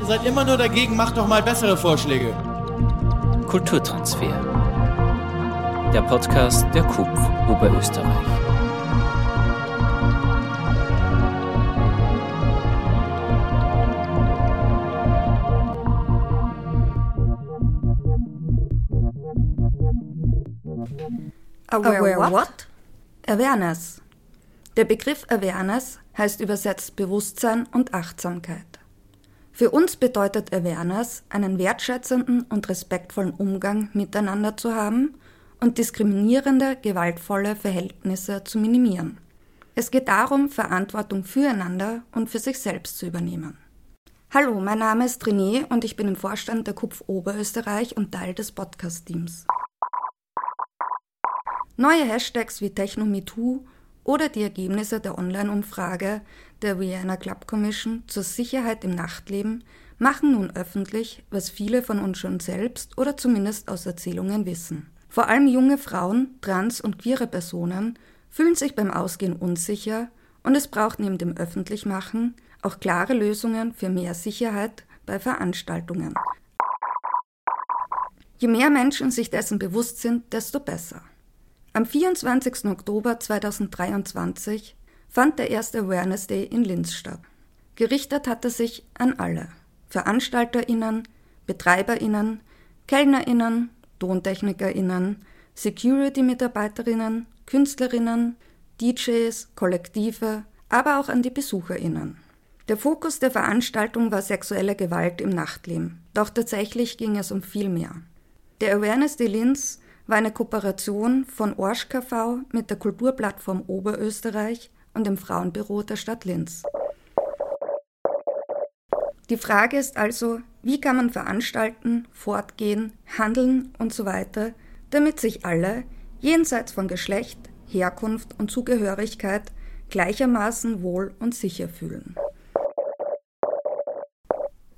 Ihr seid immer nur dagegen, macht doch mal bessere Vorschläge. Kulturtransfer. Der Podcast der KUPF Oberösterreich. Aware, Aware what? Awareness. Der Begriff Awareness heißt übersetzt Bewusstsein und Achtsamkeit. Für uns bedeutet Awareness, einen wertschätzenden und respektvollen Umgang miteinander zu haben und diskriminierende, gewaltvolle Verhältnisse zu minimieren. Es geht darum, Verantwortung füreinander und für sich selbst zu übernehmen. Hallo, mein Name ist René und ich bin im Vorstand der KUPF Oberösterreich und Teil des Podcast-Teams. Neue Hashtags wie TechnoMeToo oder die Ergebnisse der Online-Umfrage der Vienna Club Commission zur Sicherheit im Nachtleben machen nun öffentlich, was viele von uns schon selbst oder zumindest aus Erzählungen wissen. Vor allem junge Frauen, trans- und queere Personen fühlen sich beim Ausgehen unsicher und es braucht neben dem Öffentlichmachen auch klare Lösungen für mehr Sicherheit bei Veranstaltungen. Je mehr Menschen sich dessen bewusst sind, desto besser. Am 24. Oktober 2023 fand der erste Awareness Day in Linz statt. Gerichtet hat er sich an alle VeranstalterInnen, BetreiberInnen, KellnerInnen, TontechnikerInnen, Security-MitarbeiterInnen, KünstlerInnen, DJs, Kollektive, aber auch an die BesucherInnen. Der Fokus der Veranstaltung war sexuelle Gewalt im Nachtleben, doch tatsächlich ging es um viel mehr. Der Awareness Day Linz war eine Kooperation von Orsch KV mit der Kulturplattform Oberösterreich und dem Frauenbüro der Stadt Linz. Die Frage ist also, wie kann man veranstalten, fortgehen, handeln und so weiter, damit sich alle, jenseits von Geschlecht, Herkunft und Zugehörigkeit, gleichermaßen wohl und sicher fühlen.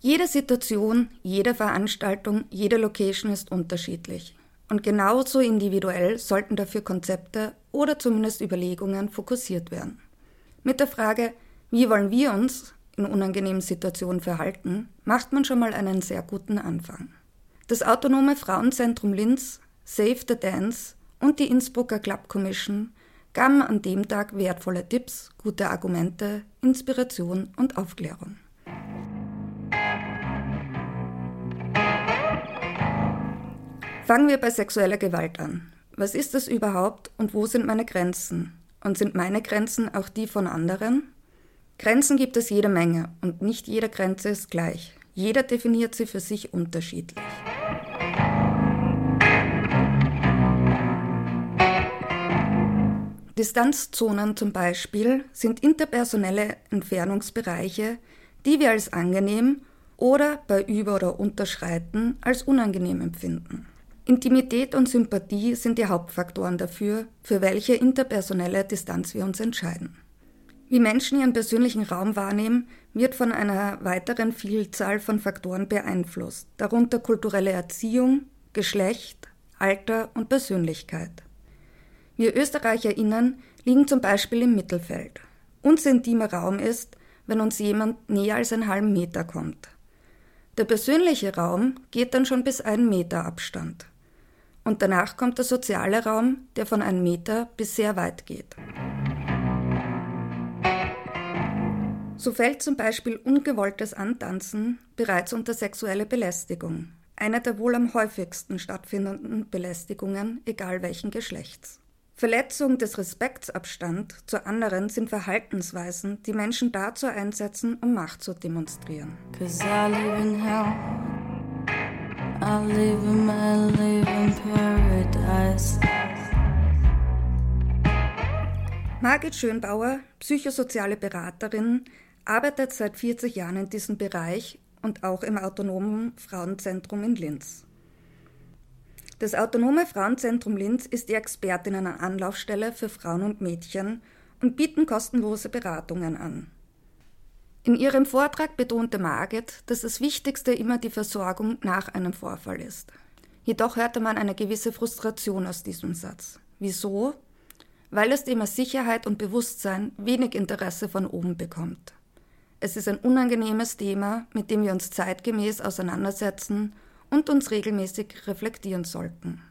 Jede Situation, jede Veranstaltung, jede Location ist unterschiedlich. Und genauso individuell sollten dafür Konzepte oder zumindest Überlegungen fokussiert werden. Mit der Frage, wie wollen wir uns in unangenehmen Situationen verhalten, macht man schon mal einen sehr guten Anfang. Das Autonome Frauenzentrum Linz, Save the Dance und die Innsbrucker Club Commission gaben an dem Tag wertvolle Tipps, gute Argumente, Inspiration und Aufklärung. Fangen wir bei sexueller Gewalt an. Was ist das überhaupt und wo sind meine Grenzen? Und sind meine Grenzen auch die von anderen? Grenzen gibt es jede Menge und nicht jede Grenze ist gleich. Jeder definiert sie für sich unterschiedlich. Distanzzonen zum Beispiel sind interpersonelle Entfernungsbereiche, die wir als angenehm oder bei Über- oder Unterschreiten als unangenehm empfinden. Intimität und Sympathie sind die Hauptfaktoren dafür, für welche interpersonelle Distanz wir uns entscheiden. Wie Menschen ihren persönlichen Raum wahrnehmen, wird von einer weiteren Vielzahl von Faktoren beeinflusst, darunter kulturelle Erziehung, Geschlecht, Alter und Persönlichkeit. Wir Österreicherinnen liegen zum Beispiel im Mittelfeld. Unser intimer Raum ist, wenn uns jemand näher als einen halben Meter kommt. Der persönliche Raum geht dann schon bis einen Meter Abstand und danach kommt der soziale Raum, der von einem Meter bis sehr weit geht. So fällt zum Beispiel ungewolltes Antanzen bereits unter sexuelle Belästigung, eine der wohl am häufigsten stattfindenden Belästigungen, egal welchen Geschlechts. Verletzung des Respektsabstand zu anderen sind Verhaltensweisen, die Menschen dazu einsetzen, um Macht zu demonstrieren. I live my live in paradise. Margit Schönbauer, psychosoziale Beraterin, arbeitet seit 40 Jahren in diesem Bereich und auch im Autonomen Frauenzentrum in Linz. Das Autonome Frauenzentrum Linz ist die Expertinnen-Anlaufstelle für Frauen und Mädchen und bieten kostenlose Beratungen an. In ihrem Vortrag betonte Margit, dass das Wichtigste immer die Versorgung nach einem Vorfall ist. Jedoch hörte man eine gewisse Frustration aus diesem Satz. Wieso? Weil das Thema Sicherheit und Bewusstsein wenig Interesse von oben bekommt. Es ist ein unangenehmes Thema, mit dem wir uns zeitgemäß auseinandersetzen und uns regelmäßig reflektieren sollten.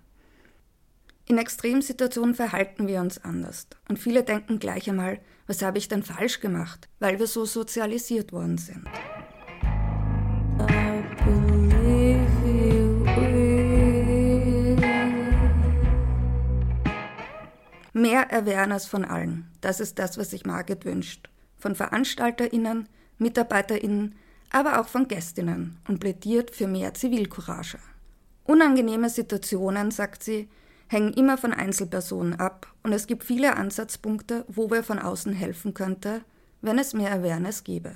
In Extremsituationen verhalten wir uns anders und viele denken gleich einmal, was habe ich denn falsch gemacht, weil wir so sozialisiert worden sind. Mehr Awareness von allen, das ist das, was sich Margit wünscht. Von VeranstalterInnen, MitarbeiterInnen, aber auch von Gästinnen und plädiert für mehr Zivilcourage. Unangenehme Situationen, sagt sie, hängen immer von Einzelpersonen ab und es gibt viele Ansatzpunkte, wo wir von außen helfen könnte, wenn es mehr Awareness gäbe.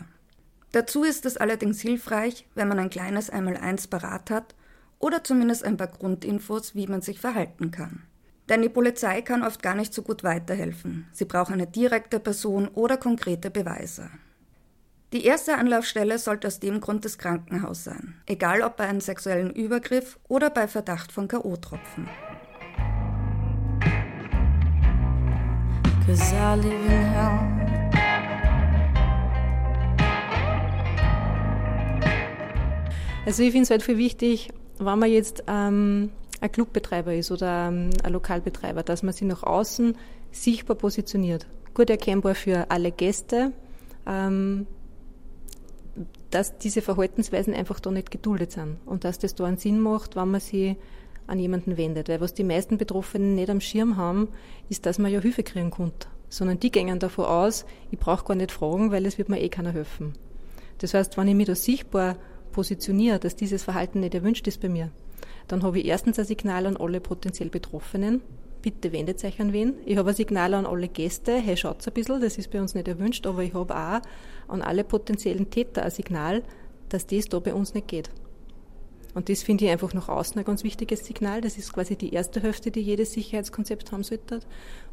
Dazu ist es allerdings hilfreich, wenn man ein kleines Einmaleins parat hat oder zumindest ein paar Grundinfos, wie man sich verhalten kann. Denn die Polizei kann oft gar nicht so gut weiterhelfen. Sie braucht eine direkte Person oder konkrete Beweise. Die erste Anlaufstelle sollte aus dem Grund das Krankenhaus sein, egal ob bei einem sexuellen Übergriff oder bei Verdacht von K.O.-Tropfen. Cause I live in hell. Also ich finde es halt viel wichtig, wenn man jetzt ähm, ein Clubbetreiber ist oder ähm, ein Lokalbetreiber, dass man sich nach außen sichtbar positioniert. Gut erkennbar für alle Gäste, ähm, dass diese Verhaltensweisen einfach da nicht geduldet sind und dass das da einen Sinn macht, wenn man sie an jemanden wendet. Weil was die meisten Betroffenen nicht am Schirm haben, ist, dass man ja Hilfe kriegen kann. Sondern die gehen davon aus, ich brauche gar nicht fragen, weil es wird mir eh keiner helfen. Das heißt, wenn ich mich da sichtbar positioniere, dass dieses Verhalten nicht erwünscht ist bei mir, dann habe ich erstens ein Signal an alle potenziell Betroffenen. Bitte wendet euch an wen. Ich habe ein Signal an alle Gäste. Hey, schaut ein bisschen, das ist bei uns nicht erwünscht, aber ich habe auch an alle potenziellen Täter ein Signal, dass das da bei uns nicht geht. Und das finde ich einfach nach außen ein ganz wichtiges Signal. Das ist quasi die erste Hälfte, die jedes Sicherheitskonzept haben sollte.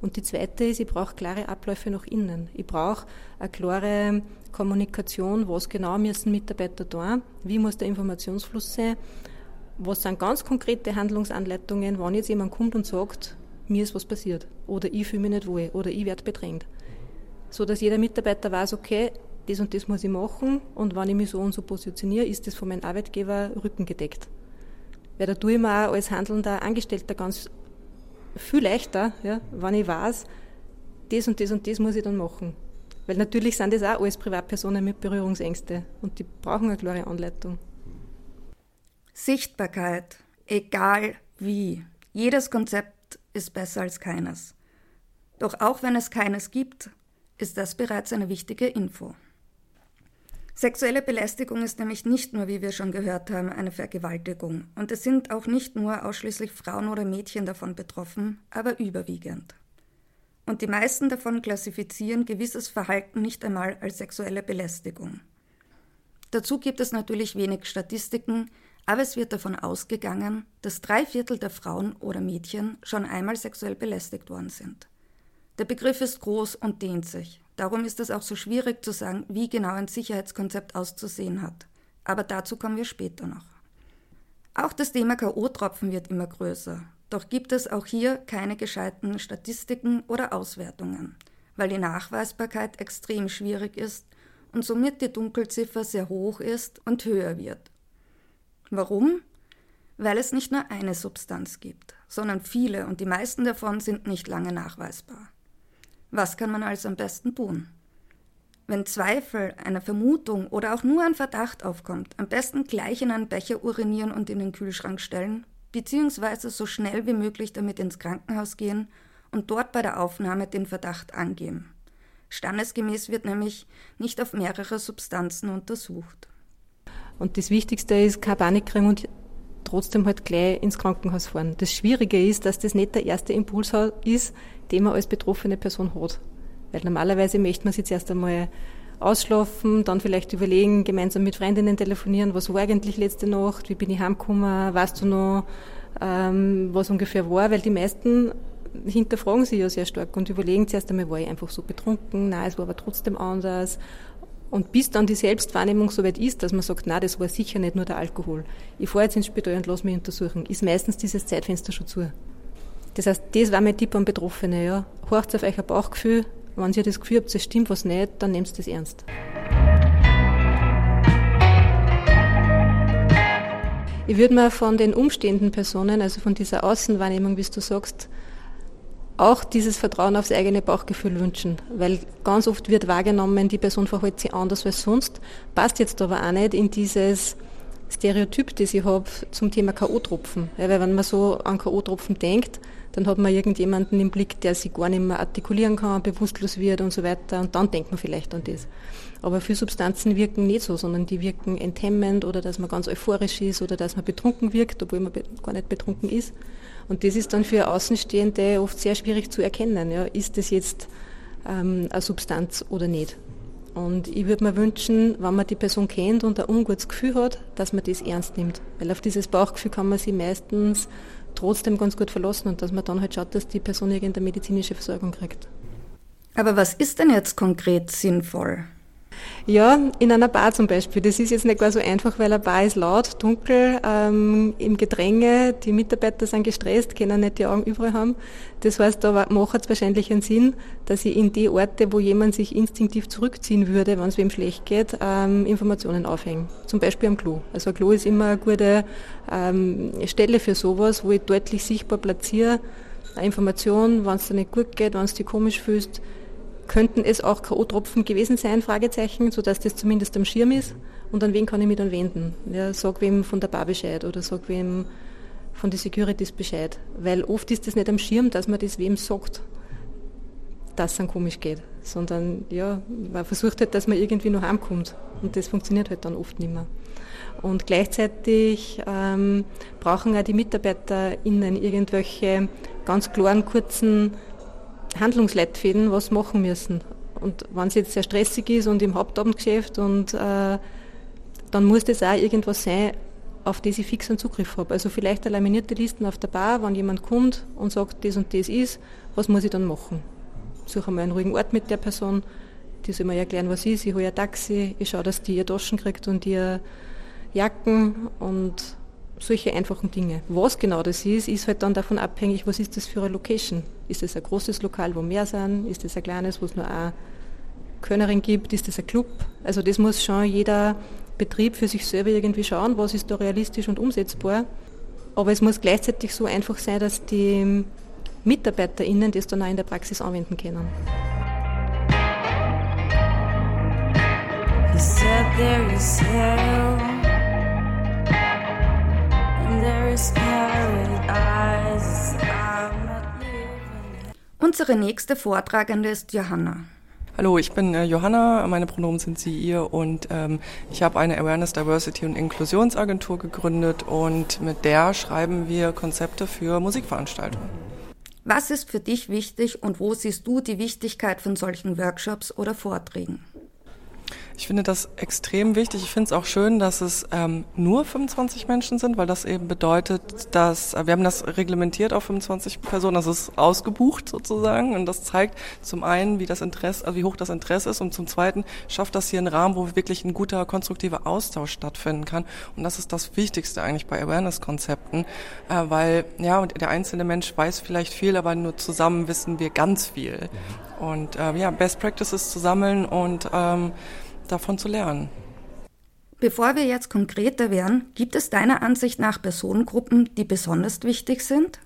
Und die zweite ist, ich brauche klare Abläufe nach innen. Ich brauche eine klare Kommunikation, was genau müssen Mitarbeiter tun, wie muss der Informationsfluss sein, was sind ganz konkrete Handlungsanleitungen, wenn jetzt jemand kommt und sagt, mir ist was passiert oder ich fühle mich nicht wohl oder ich werde bedrängt. So dass jeder Mitarbeiter weiß, okay, das und das muss ich machen und wenn ich mich so und so positioniere, ist das von meinem Arbeitgeber rückengedeckt. Weil da tue ich mir auch als handelnder Angestellter ganz viel leichter, ja, wenn ich weiß, das und das und das muss ich dann machen. Weil natürlich sind das auch alles Privatpersonen mit Berührungsängste und die brauchen eine klare Anleitung. Sichtbarkeit, egal wie. Jedes Konzept ist besser als keines. Doch auch wenn es keines gibt, ist das bereits eine wichtige Info. Sexuelle Belästigung ist nämlich nicht nur, wie wir schon gehört haben, eine Vergewaltigung. Und es sind auch nicht nur ausschließlich Frauen oder Mädchen davon betroffen, aber überwiegend. Und die meisten davon klassifizieren gewisses Verhalten nicht einmal als sexuelle Belästigung. Dazu gibt es natürlich wenig Statistiken, aber es wird davon ausgegangen, dass drei Viertel der Frauen oder Mädchen schon einmal sexuell belästigt worden sind. Der Begriff ist groß und dehnt sich. Darum ist es auch so schwierig zu sagen, wie genau ein Sicherheitskonzept auszusehen hat. Aber dazu kommen wir später noch. Auch das Thema KO-Tropfen wird immer größer. Doch gibt es auch hier keine gescheiten Statistiken oder Auswertungen, weil die Nachweisbarkeit extrem schwierig ist und somit die Dunkelziffer sehr hoch ist und höher wird. Warum? Weil es nicht nur eine Substanz gibt, sondern viele und die meisten davon sind nicht lange nachweisbar. Was kann man also am besten tun? Wenn Zweifel, eine Vermutung oder auch nur ein Verdacht aufkommt, am besten gleich in einen Becher urinieren und in den Kühlschrank stellen, beziehungsweise so schnell wie möglich damit ins Krankenhaus gehen und dort bei der Aufnahme den Verdacht angeben. Standesgemäß wird nämlich nicht auf mehrere Substanzen untersucht. Und das Wichtigste ist, keine Panik kriegen und trotzdem halt gleich ins Krankenhaus fahren. Das Schwierige ist, dass das nicht der erste Impuls ist, den man als betroffene Person hat. Weil normalerweise möchte man sich zuerst einmal ausschlafen, dann vielleicht überlegen, gemeinsam mit Freundinnen telefonieren, was war eigentlich letzte Nacht, wie bin ich heimgekommen, weißt du noch, ähm, was ungefähr war, weil die meisten hinterfragen sich ja sehr stark und überlegen zuerst einmal, war ich einfach so betrunken, nein, es war aber trotzdem anders und bis dann die Selbstwahrnehmung so weit ist, dass man sagt, na, das war sicher nicht nur der Alkohol. Ich fahre jetzt ins Spital und lasse mich untersuchen, ist meistens dieses Zeitfenster schon zu. Das heißt, das war mein Tipp an Betroffene. Ja. Horcht auf euer Bauchgefühl. Wenn ihr das Gefühl habt, es stimmt was nicht, dann nehmt das ernst. Ich würde mir von den umstehenden Personen, also von dieser Außenwahrnehmung, wie du sagst, auch dieses Vertrauen aufs eigene Bauchgefühl wünschen, weil ganz oft wird wahrgenommen, die Person verhält sich anders als sonst, passt jetzt aber auch nicht in dieses Stereotyp, das ich habe zum Thema K.O.-Tropfen. Weil wenn man so an K.O.-Tropfen denkt, dann hat man irgendjemanden im Blick, der sich gar nicht mehr artikulieren kann, bewusstlos wird und so weiter und dann denkt man vielleicht an das. Aber viele Substanzen wirken nicht so, sondern die wirken enthemmend oder dass man ganz euphorisch ist oder dass man betrunken wirkt, obwohl man gar nicht betrunken ist. Und das ist dann für Außenstehende oft sehr schwierig zu erkennen. Ja, ist das jetzt ähm, eine Substanz oder nicht? Und ich würde mir wünschen, wenn man die Person kennt und ein ungutes Gefühl hat, dass man das ernst nimmt. Weil auf dieses Bauchgefühl kann man sich meistens trotzdem ganz gut verlassen und dass man dann halt schaut, dass die Person irgendeine medizinische Versorgung kriegt. Aber was ist denn jetzt konkret sinnvoll? Ja, in einer Bar zum Beispiel. Das ist jetzt nicht gar so einfach, weil eine Bar ist laut, dunkel, ähm, im Gedränge, die Mitarbeiter sind gestresst, können nicht die Augen überall haben. Das heißt, da macht es wahrscheinlich einen Sinn, dass ich in die Orte, wo jemand sich instinktiv zurückziehen würde, wenn es wem schlecht geht, ähm, Informationen aufhänge. Zum Beispiel am Klo. Also ein Klo ist immer eine gute ähm, Stelle für sowas, wo ich deutlich sichtbar platziere, eine Information, wenn es dir nicht gut geht, wenn es dich komisch fühlst, könnten es auch K.O.-Tropfen gewesen sein, Fragezeichen, sodass das zumindest am Schirm ist. Und an wen kann ich mich dann wenden? Ja, sag wem von der Bar Bescheid oder sag wem von den Securities Bescheid. Weil oft ist das nicht am Schirm, dass man das wem sagt, dass es dann komisch geht. Sondern ja, man versucht halt, dass man irgendwie noch heimkommt. Und das funktioniert halt dann oft nicht mehr. Und gleichzeitig ähm, brauchen auch die MitarbeiterInnen irgendwelche ganz klaren, kurzen Handlungsleitfäden was machen müssen. Und wenn es jetzt sehr stressig ist und im Hauptabendgeschäft und äh, dann muss das auch irgendwas sein, auf das ich fix einen Zugriff habe. Also vielleicht eine laminierte Listen auf der Bar, wenn jemand kommt und sagt, das und das ist, was muss ich dann machen? Suche mal einen ruhigen Ort mit der Person, die soll mir erklären, was ist, ich hole ein Taxi, ich schaue, dass die ihr Taschen kriegt und ihr Jacken und solche einfachen Dinge. Was genau das ist, ist halt dann davon abhängig, was ist das für eine Location. Ist das ein großes Lokal, wo mehr sind? Ist das ein kleines, wo es nur eine Könnerin gibt? Ist das ein Club? Also das muss schon jeder Betrieb für sich selber irgendwie schauen, was ist da realistisch und umsetzbar. Aber es muss gleichzeitig so einfach sein, dass die MitarbeiterInnen das dann auch in der Praxis anwenden können. He said there is hell. Unsere nächste Vortragende ist Johanna. Hallo, ich bin äh, Johanna, meine Pronomen sind sie, ihr und ähm, ich habe eine Awareness, Diversity und Inklusionsagentur gegründet und mit der schreiben wir Konzepte für Musikveranstaltungen. Was ist für dich wichtig und wo siehst du die Wichtigkeit von solchen Workshops oder Vorträgen? Ich finde das extrem wichtig. Ich finde es auch schön, dass es ähm, nur 25 Menschen sind, weil das eben bedeutet, dass äh, wir haben das reglementiert auf 25 Personen, das ist ausgebucht sozusagen. Und das zeigt zum einen, wie das Interesse, also wie hoch das Interesse ist. Und zum zweiten schafft das hier einen Rahmen, wo wirklich ein guter konstruktiver Austausch stattfinden kann. Und das ist das Wichtigste eigentlich bei Awareness-Konzepten, äh, weil ja der einzelne Mensch weiß vielleicht viel, aber nur zusammen wissen wir ganz viel. Und äh, ja Best Practices zu sammeln und ähm, davon zu lernen. Bevor wir jetzt konkreter werden, gibt es deiner Ansicht nach Personengruppen, die besonders wichtig sind?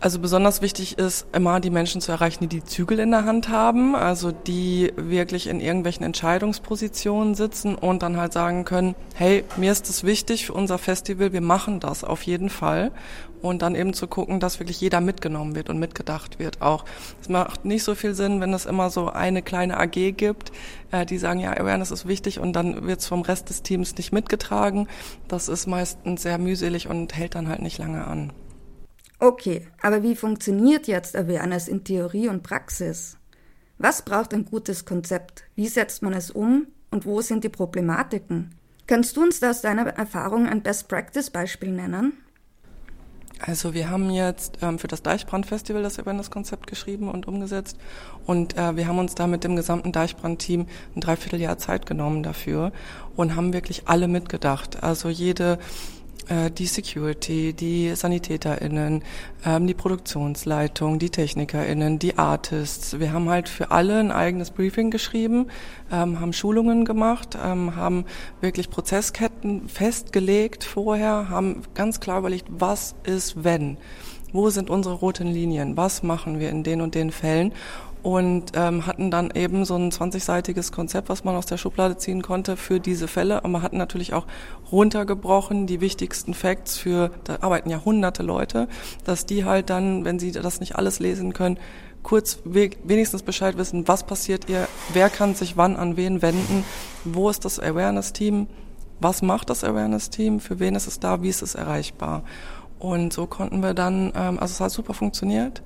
Also besonders wichtig ist immer die Menschen zu erreichen, die die Zügel in der Hand haben, also die wirklich in irgendwelchen Entscheidungspositionen sitzen und dann halt sagen können, hey, mir ist das wichtig für unser Festival, wir machen das auf jeden Fall und dann eben zu gucken, dass wirklich jeder mitgenommen wird und mitgedacht wird auch. Es macht nicht so viel Sinn, wenn es immer so eine kleine AG gibt, äh, die sagen, ja, Awareness ist wichtig und dann wird es vom Rest des Teams nicht mitgetragen. Das ist meistens sehr mühselig und hält dann halt nicht lange an. Okay, aber wie funktioniert jetzt Awareness in Theorie und Praxis? Was braucht ein gutes Konzept? Wie setzt man es um? Und wo sind die Problematiken? Kannst du uns da aus deiner Erfahrung ein Best-Practice-Beispiel nennen? Also wir haben jetzt ähm, für das Deichbrand-Festival das Awareness-Konzept geschrieben und umgesetzt und äh, wir haben uns da mit dem gesamten Deichbrand-Team ein Dreivierteljahr Zeit genommen dafür und haben wirklich alle mitgedacht. Also jede die Security, die SanitäterInnen, ähm, die Produktionsleitung, die TechnikerInnen, die Artists. Wir haben halt für alle ein eigenes Briefing geschrieben, ähm, haben Schulungen gemacht, ähm, haben wirklich Prozessketten festgelegt vorher, haben ganz klar überlegt, was ist wenn? Wo sind unsere roten Linien? Was machen wir in den und den Fällen? Und ähm, hatten dann eben so ein 20-seitiges Konzept, was man aus der Schublade ziehen konnte für diese Fälle. Aber hatten natürlich auch runtergebrochen die wichtigsten Facts für, da arbeiten ja hunderte Leute, dass die halt dann, wenn sie das nicht alles lesen können, kurz wenigstens Bescheid wissen, was passiert ihr, wer kann sich wann an wen wenden, wo ist das Awareness-Team, was macht das Awareness-Team, für wen ist es da, wie ist es erreichbar. Und so konnten wir dann, ähm, also es hat super funktioniert,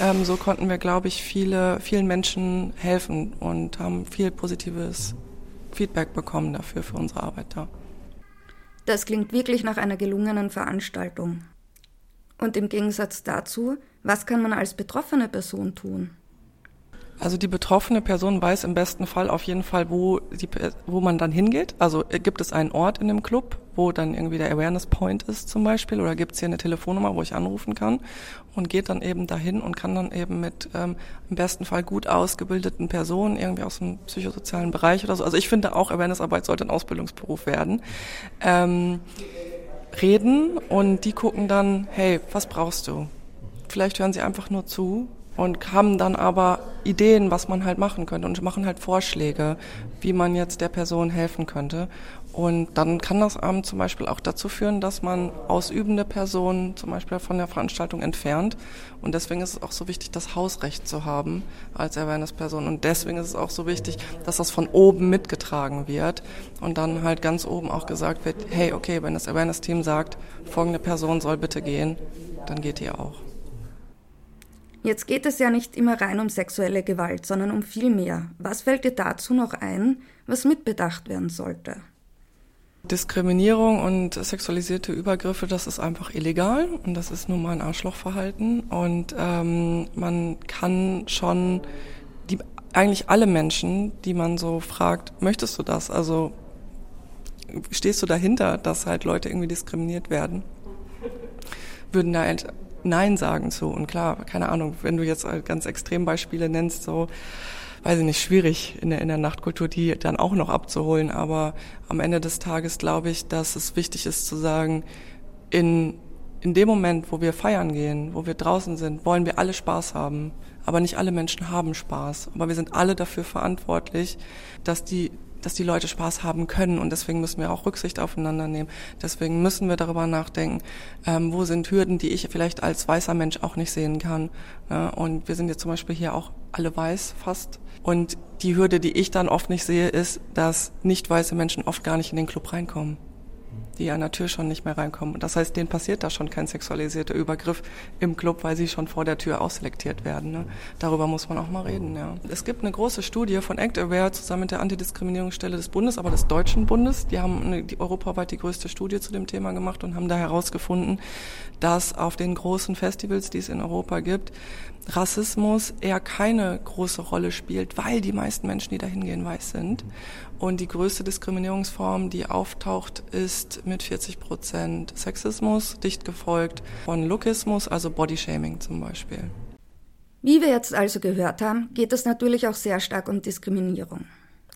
ähm, so konnten wir, glaube ich, viele, vielen Menschen helfen und haben viel positives Feedback bekommen dafür, für unsere Arbeit da. Das klingt wirklich nach einer gelungenen Veranstaltung. Und im Gegensatz dazu, was kann man als betroffene Person tun? Also die betroffene Person weiß im besten Fall auf jeden Fall, wo, die, wo man dann hingeht. Also äh, gibt es einen Ort in dem Club, wo dann irgendwie der Awareness Point ist zum Beispiel, oder gibt es hier eine Telefonnummer, wo ich anrufen kann und geht dann eben dahin und kann dann eben mit ähm, im besten Fall gut ausgebildeten Personen irgendwie aus dem psychosozialen Bereich oder so. Also ich finde auch Awareness-Arbeit sollte ein Ausbildungsberuf werden. Ähm, reden und die gucken dann, hey, was brauchst du? Vielleicht hören sie einfach nur zu und haben dann aber Ideen, was man halt machen könnte und machen halt Vorschläge, wie man jetzt der Person helfen könnte. Und dann kann das Amt zum Beispiel auch dazu führen, dass man ausübende Personen zum Beispiel von der Veranstaltung entfernt. Und deswegen ist es auch so wichtig, das Hausrecht zu haben als Awareness-Person. Und deswegen ist es auch so wichtig, dass das von oben mitgetragen wird und dann halt ganz oben auch gesagt wird, hey, okay, wenn das Awareness-Team sagt, folgende Person soll bitte gehen, dann geht ihr auch. Jetzt geht es ja nicht immer rein um sexuelle Gewalt, sondern um viel mehr. Was fällt dir dazu noch ein, was mitbedacht werden sollte? Diskriminierung und sexualisierte Übergriffe, das ist einfach illegal und das ist nun mal ein Arschlochverhalten und ähm, man kann schon die eigentlich alle Menschen, die man so fragt, möchtest du das? Also stehst du dahinter, dass halt Leute irgendwie diskriminiert werden? Würden da halt Nein sagen zu. Und klar, keine Ahnung, wenn du jetzt ganz Extrembeispiele nennst, so, weiß ich nicht, schwierig in der, in der Nachtkultur, die dann auch noch abzuholen. Aber am Ende des Tages glaube ich, dass es wichtig ist zu sagen, in, in dem Moment, wo wir feiern gehen, wo wir draußen sind, wollen wir alle Spaß haben. Aber nicht alle Menschen haben Spaß. Aber wir sind alle dafür verantwortlich, dass die dass die Leute Spaß haben können und deswegen müssen wir auch Rücksicht aufeinander nehmen. Deswegen müssen wir darüber nachdenken, ähm, wo sind Hürden, die ich vielleicht als weißer Mensch auch nicht sehen kann. Ja, und wir sind jetzt zum Beispiel hier auch alle weiß fast. Und die Hürde, die ich dann oft nicht sehe, ist, dass nicht weiße Menschen oft gar nicht in den Club reinkommen die an der Tür schon nicht mehr reinkommen. Das heißt, denen passiert da schon kein sexualisierter Übergriff im Club, weil sie schon vor der Tür ausselektiert werden. Ne? Darüber muss man auch mal reden. Ja. Es gibt eine große Studie von Act Aware zusammen mit der Antidiskriminierungsstelle des Bundes, aber des Deutschen Bundes. Die haben eine, die europaweit die größte Studie zu dem Thema gemacht und haben da herausgefunden, dass auf den großen Festivals, die es in Europa gibt, Rassismus eher keine große Rolle spielt, weil die meisten Menschen, die da hingehen, weiß sind. Und die größte Diskriminierungsform, die auftaucht, ist mit 40 Prozent Sexismus, dicht gefolgt von Lookismus, also Bodyshaming zum Beispiel. Wie wir jetzt also gehört haben, geht es natürlich auch sehr stark um Diskriminierung.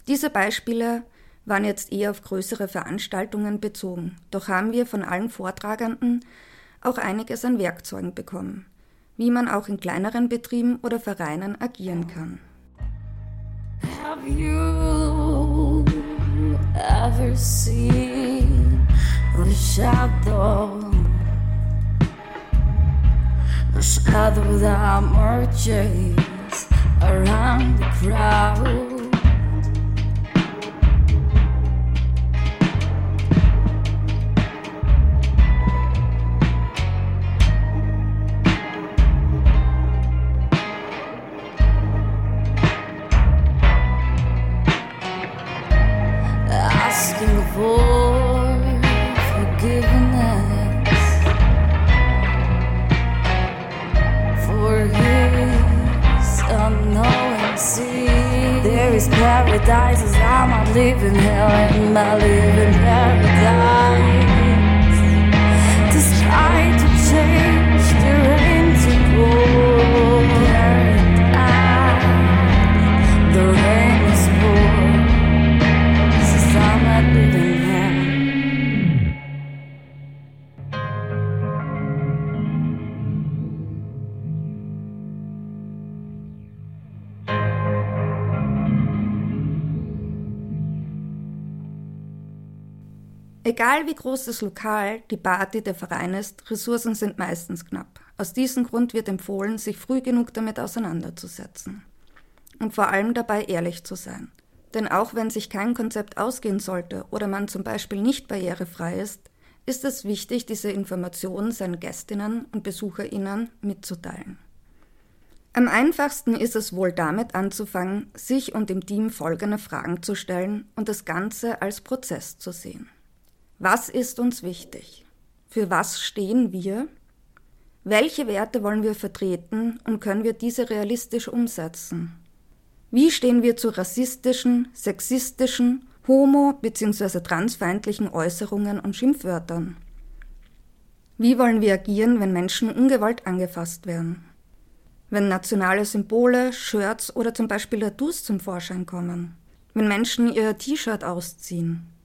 Diese Beispiele waren jetzt eher auf größere Veranstaltungen bezogen, doch haben wir von allen Vortragenden auch einiges an Werkzeugen bekommen, wie man auch in kleineren Betrieben oder Vereinen agieren kann. Have you ever seen the shadow? The shadow that merges around the crowd. Egal wie groß das Lokal, die Party, der Verein ist, Ressourcen sind meistens knapp. Aus diesem Grund wird empfohlen, sich früh genug damit auseinanderzusetzen. Und vor allem dabei ehrlich zu sein. Denn auch wenn sich kein Konzept ausgehen sollte oder man zum Beispiel nicht barrierefrei ist, ist es wichtig, diese Informationen seinen Gästinnen und Besucherinnen mitzuteilen. Am einfachsten ist es wohl damit anzufangen, sich und dem Team folgende Fragen zu stellen und das Ganze als Prozess zu sehen. Was ist uns wichtig? Für was stehen wir? Welche Werte wollen wir vertreten und können wir diese realistisch umsetzen? Wie stehen wir zu rassistischen, sexistischen, homo- bzw. transfeindlichen Äußerungen und Schimpfwörtern? Wie wollen wir agieren, wenn Menschen ungewollt angefasst werden? Wenn nationale Symbole, Shirts oder zum Beispiel Tattoos zum Vorschein kommen? Wenn Menschen ihr T-Shirt ausziehen?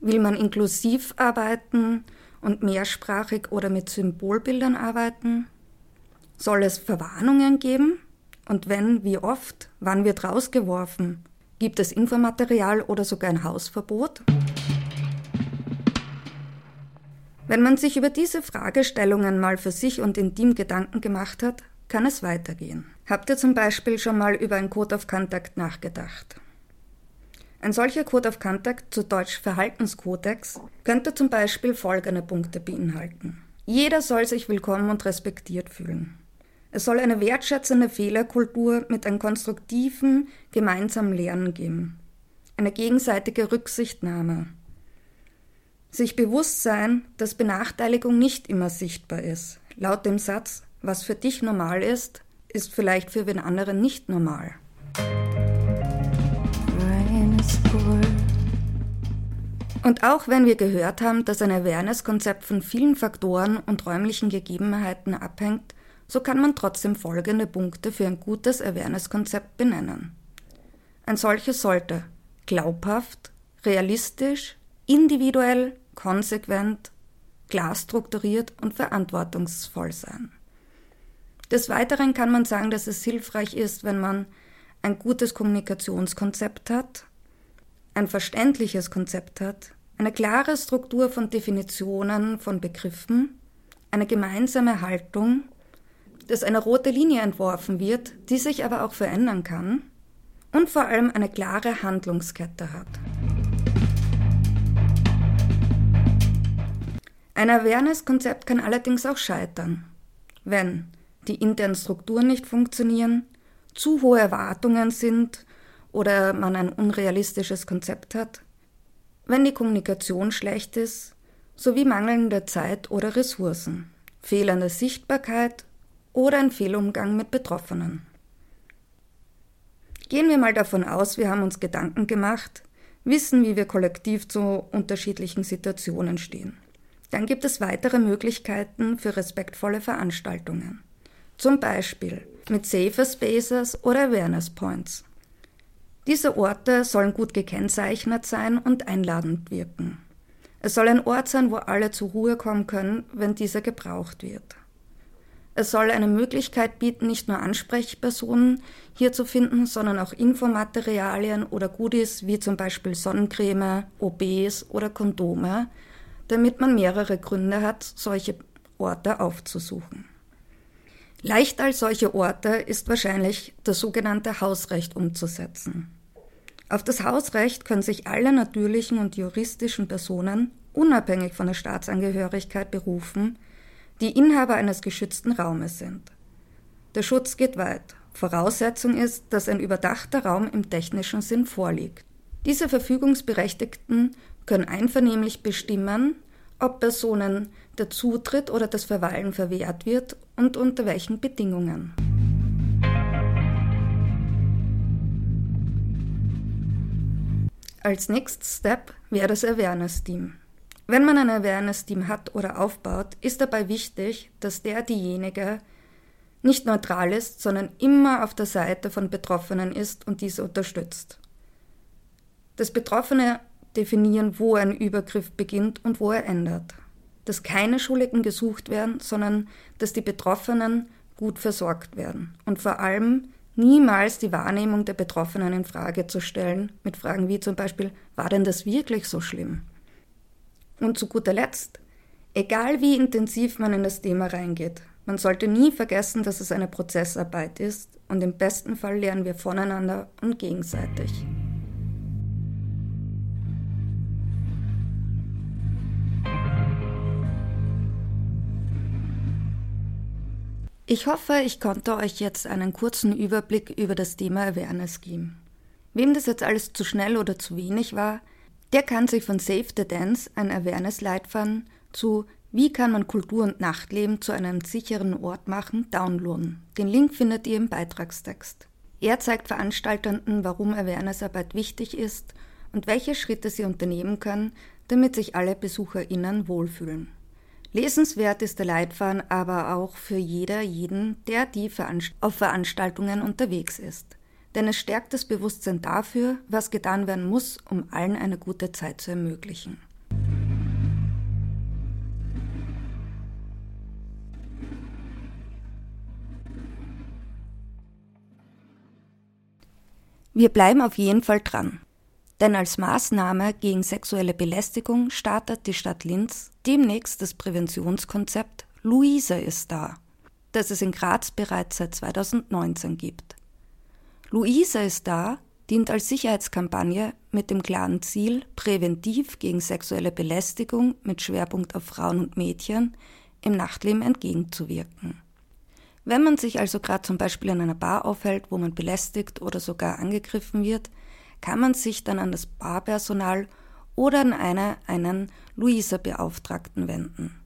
Will man inklusiv arbeiten und mehrsprachig oder mit Symbolbildern arbeiten? Soll es Verwarnungen geben? Und wenn, wie oft? Wann wird rausgeworfen? Gibt es Infomaterial oder sogar ein Hausverbot? Wenn man sich über diese Fragestellungen mal für sich und in Team Gedanken gemacht hat, kann es weitergehen. Habt ihr zum Beispiel schon mal über ein Code of Contact nachgedacht? Ein solcher Code of Contact, zu Deutsch Verhaltenskodex, könnte zum Beispiel folgende Punkte beinhalten. Jeder soll sich willkommen und respektiert fühlen. Es soll eine wertschätzende Fehlerkultur mit einem konstruktiven, gemeinsamen Lernen geben. Eine gegenseitige Rücksichtnahme. Sich bewusst sein, dass Benachteiligung nicht immer sichtbar ist. Laut dem Satz, was für dich normal ist, ist vielleicht für den anderen nicht normal. Und auch wenn wir gehört haben, dass ein Awareness-Konzept von vielen Faktoren und räumlichen Gegebenheiten abhängt, so kann man trotzdem folgende Punkte für ein gutes Awareness-Konzept benennen. Ein solches sollte glaubhaft, realistisch, individuell, konsequent, klar strukturiert und verantwortungsvoll sein. Des Weiteren kann man sagen, dass es hilfreich ist, wenn man ein gutes Kommunikationskonzept hat, ein verständliches Konzept hat, eine klare Struktur von Definitionen von Begriffen, eine gemeinsame Haltung dass eine rote Linie entworfen wird, die sich aber auch verändern kann und vor allem eine klare Handlungskette hat. Ein Awareness-Konzept kann allerdings auch scheitern, wenn die internen Strukturen nicht funktionieren, zu hohe Erwartungen sind oder man ein unrealistisches Konzept hat, wenn die Kommunikation schlecht ist, sowie mangelnde Zeit oder Ressourcen, fehlende Sichtbarkeit oder ein Fehlumgang mit Betroffenen. Gehen wir mal davon aus, wir haben uns Gedanken gemacht, wissen, wie wir kollektiv zu unterschiedlichen Situationen stehen. Dann gibt es weitere Möglichkeiten für respektvolle Veranstaltungen. Zum Beispiel mit Safer Spaces oder Awareness Points. Diese Orte sollen gut gekennzeichnet sein und einladend wirken. Es soll ein Ort sein, wo alle zur Ruhe kommen können, wenn dieser gebraucht wird. Es soll eine Möglichkeit bieten, nicht nur Ansprechpersonen hier zu finden, sondern auch Infomaterialien oder Goodies wie zum Beispiel Sonnencreme, OBs oder Kondome, damit man mehrere Gründe hat, solche Orte aufzusuchen. Leicht als solche Orte ist wahrscheinlich das sogenannte Hausrecht umzusetzen. Auf das Hausrecht können sich alle natürlichen und juristischen Personen unabhängig von der Staatsangehörigkeit berufen, die Inhaber eines geschützten Raumes sind. Der Schutz geht weit. Voraussetzung ist, dass ein überdachter Raum im technischen Sinn vorliegt. Diese Verfügungsberechtigten können einvernehmlich bestimmen, ob Personen der Zutritt oder das Verweilen verwehrt wird und unter welchen Bedingungen. Als Next Step wäre das Awareness Team. Wenn man ein Awareness-Team hat oder aufbaut, ist dabei wichtig, dass der diejenige nicht neutral ist, sondern immer auf der Seite von Betroffenen ist und diese unterstützt. Dass Betroffene definieren, wo ein Übergriff beginnt und wo er endet. Dass keine Schuldigen gesucht werden, sondern dass die Betroffenen gut versorgt werden. Und vor allem niemals die Wahrnehmung der Betroffenen in Frage zu stellen, mit Fragen wie zum Beispiel, war denn das wirklich so schlimm? Und zu guter Letzt, egal wie intensiv man in das Thema reingeht, man sollte nie vergessen, dass es eine Prozessarbeit ist und im besten Fall lernen wir voneinander und gegenseitig. Ich hoffe, ich konnte euch jetzt einen kurzen Überblick über das Thema Awareness geben. Wem das jetzt alles zu schnell oder zu wenig war, der kann sich von Save the Dance ein Awareness-Leitfaden zu Wie kann man Kultur und Nachtleben zu einem sicheren Ort machen, downloaden. Den Link findet ihr im Beitragstext. Er zeigt Veranstaltenden, warum Awareness-Arbeit wichtig ist und welche Schritte sie unternehmen können, damit sich alle BesucherInnen wohlfühlen. Lesenswert ist der Leitfaden aber auch für jeder, jeden, der die Veranst auf Veranstaltungen unterwegs ist. Denn es stärkt das Bewusstsein dafür, was getan werden muss, um allen eine gute Zeit zu ermöglichen. Wir bleiben auf jeden Fall dran. Denn als Maßnahme gegen sexuelle Belästigung startet die Stadt Linz demnächst das Präventionskonzept Luise ist da, das es in Graz bereits seit 2019 gibt. Luise ist da dient als Sicherheitskampagne mit dem klaren Ziel, präventiv gegen sexuelle Belästigung mit Schwerpunkt auf Frauen und Mädchen im Nachtleben entgegenzuwirken. Wenn man sich also gerade zum Beispiel in einer Bar aufhält, wo man belästigt oder sogar angegriffen wird, kann man sich dann an das Barpersonal oder an eine, einen Luisa-Beauftragten wenden.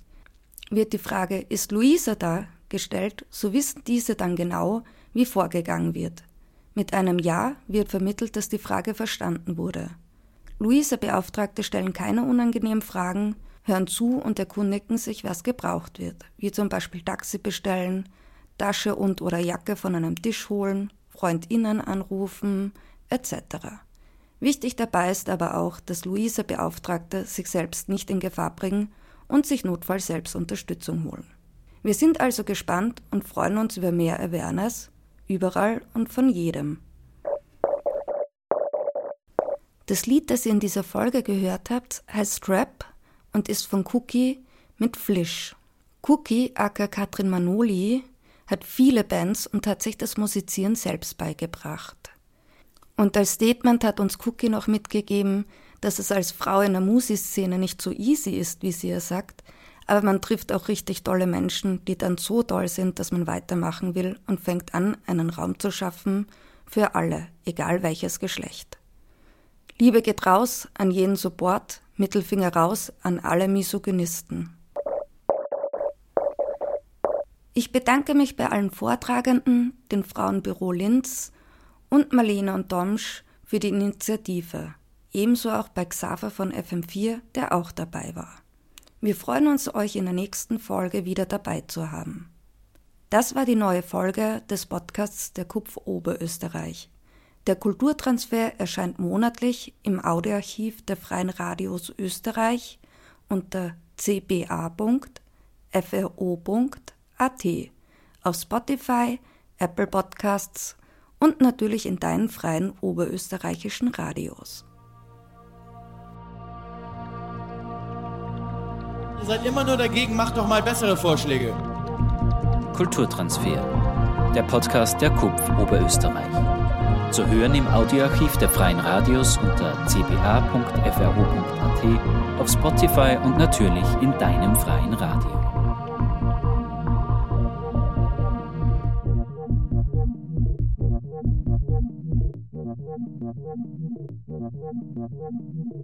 Wird die Frage, ist Luisa da, gestellt, so wissen diese dann genau, wie vorgegangen wird. Mit einem Ja wird vermittelt, dass die Frage verstanden wurde. Luisa-Beauftragte stellen keine unangenehmen Fragen, hören zu und erkundigen sich, was gebraucht wird, wie zum Beispiel Taxi bestellen, Tasche und oder Jacke von einem Tisch holen, FreundInnen anrufen, etc. Wichtig dabei ist aber auch, dass Luisa-Beauftragte sich selbst nicht in Gefahr bringen und sich notfalls selbst Unterstützung holen. Wir sind also gespannt und freuen uns über mehr Awareness, überall und von jedem. Das Lied, das ihr in dieser Folge gehört habt, heißt Rap und ist von Cookie mit Flisch. Cookie, aka Katrin Manoli, hat viele Bands und hat sich das Musizieren selbst beigebracht. Und als Statement hat uns Cookie noch mitgegeben, dass es als Frau in der Musiszene nicht so easy ist, wie sie ja sagt, aber man trifft auch richtig tolle Menschen, die dann so toll sind, dass man weitermachen will und fängt an, einen Raum zu schaffen für alle, egal welches Geschlecht. Liebe geht raus an jeden Support, Mittelfinger raus an alle Misogynisten. Ich bedanke mich bei allen Vortragenden, den Frauenbüro Linz, und Marlene und Domsch für die Initiative. Ebenso auch bei Xaver von FM4, der auch dabei war. Wir freuen uns, euch in der nächsten Folge wieder dabei zu haben. Das war die neue Folge des Podcasts der KUPF Oberösterreich. Der Kulturtransfer erscheint monatlich im Audioarchiv der Freien Radios Österreich unter cba.fro.at auf Spotify, Apple Podcasts und natürlich in deinen freien oberösterreichischen Radios. Ihr seid immer nur dagegen, macht doch mal bessere Vorschläge. Kulturtransfer, der Podcast der KUPF Oberösterreich. Zu hören im Audioarchiv der freien Radios unter cba.fro.at, auf Spotify und natürlich in deinem freien Radio.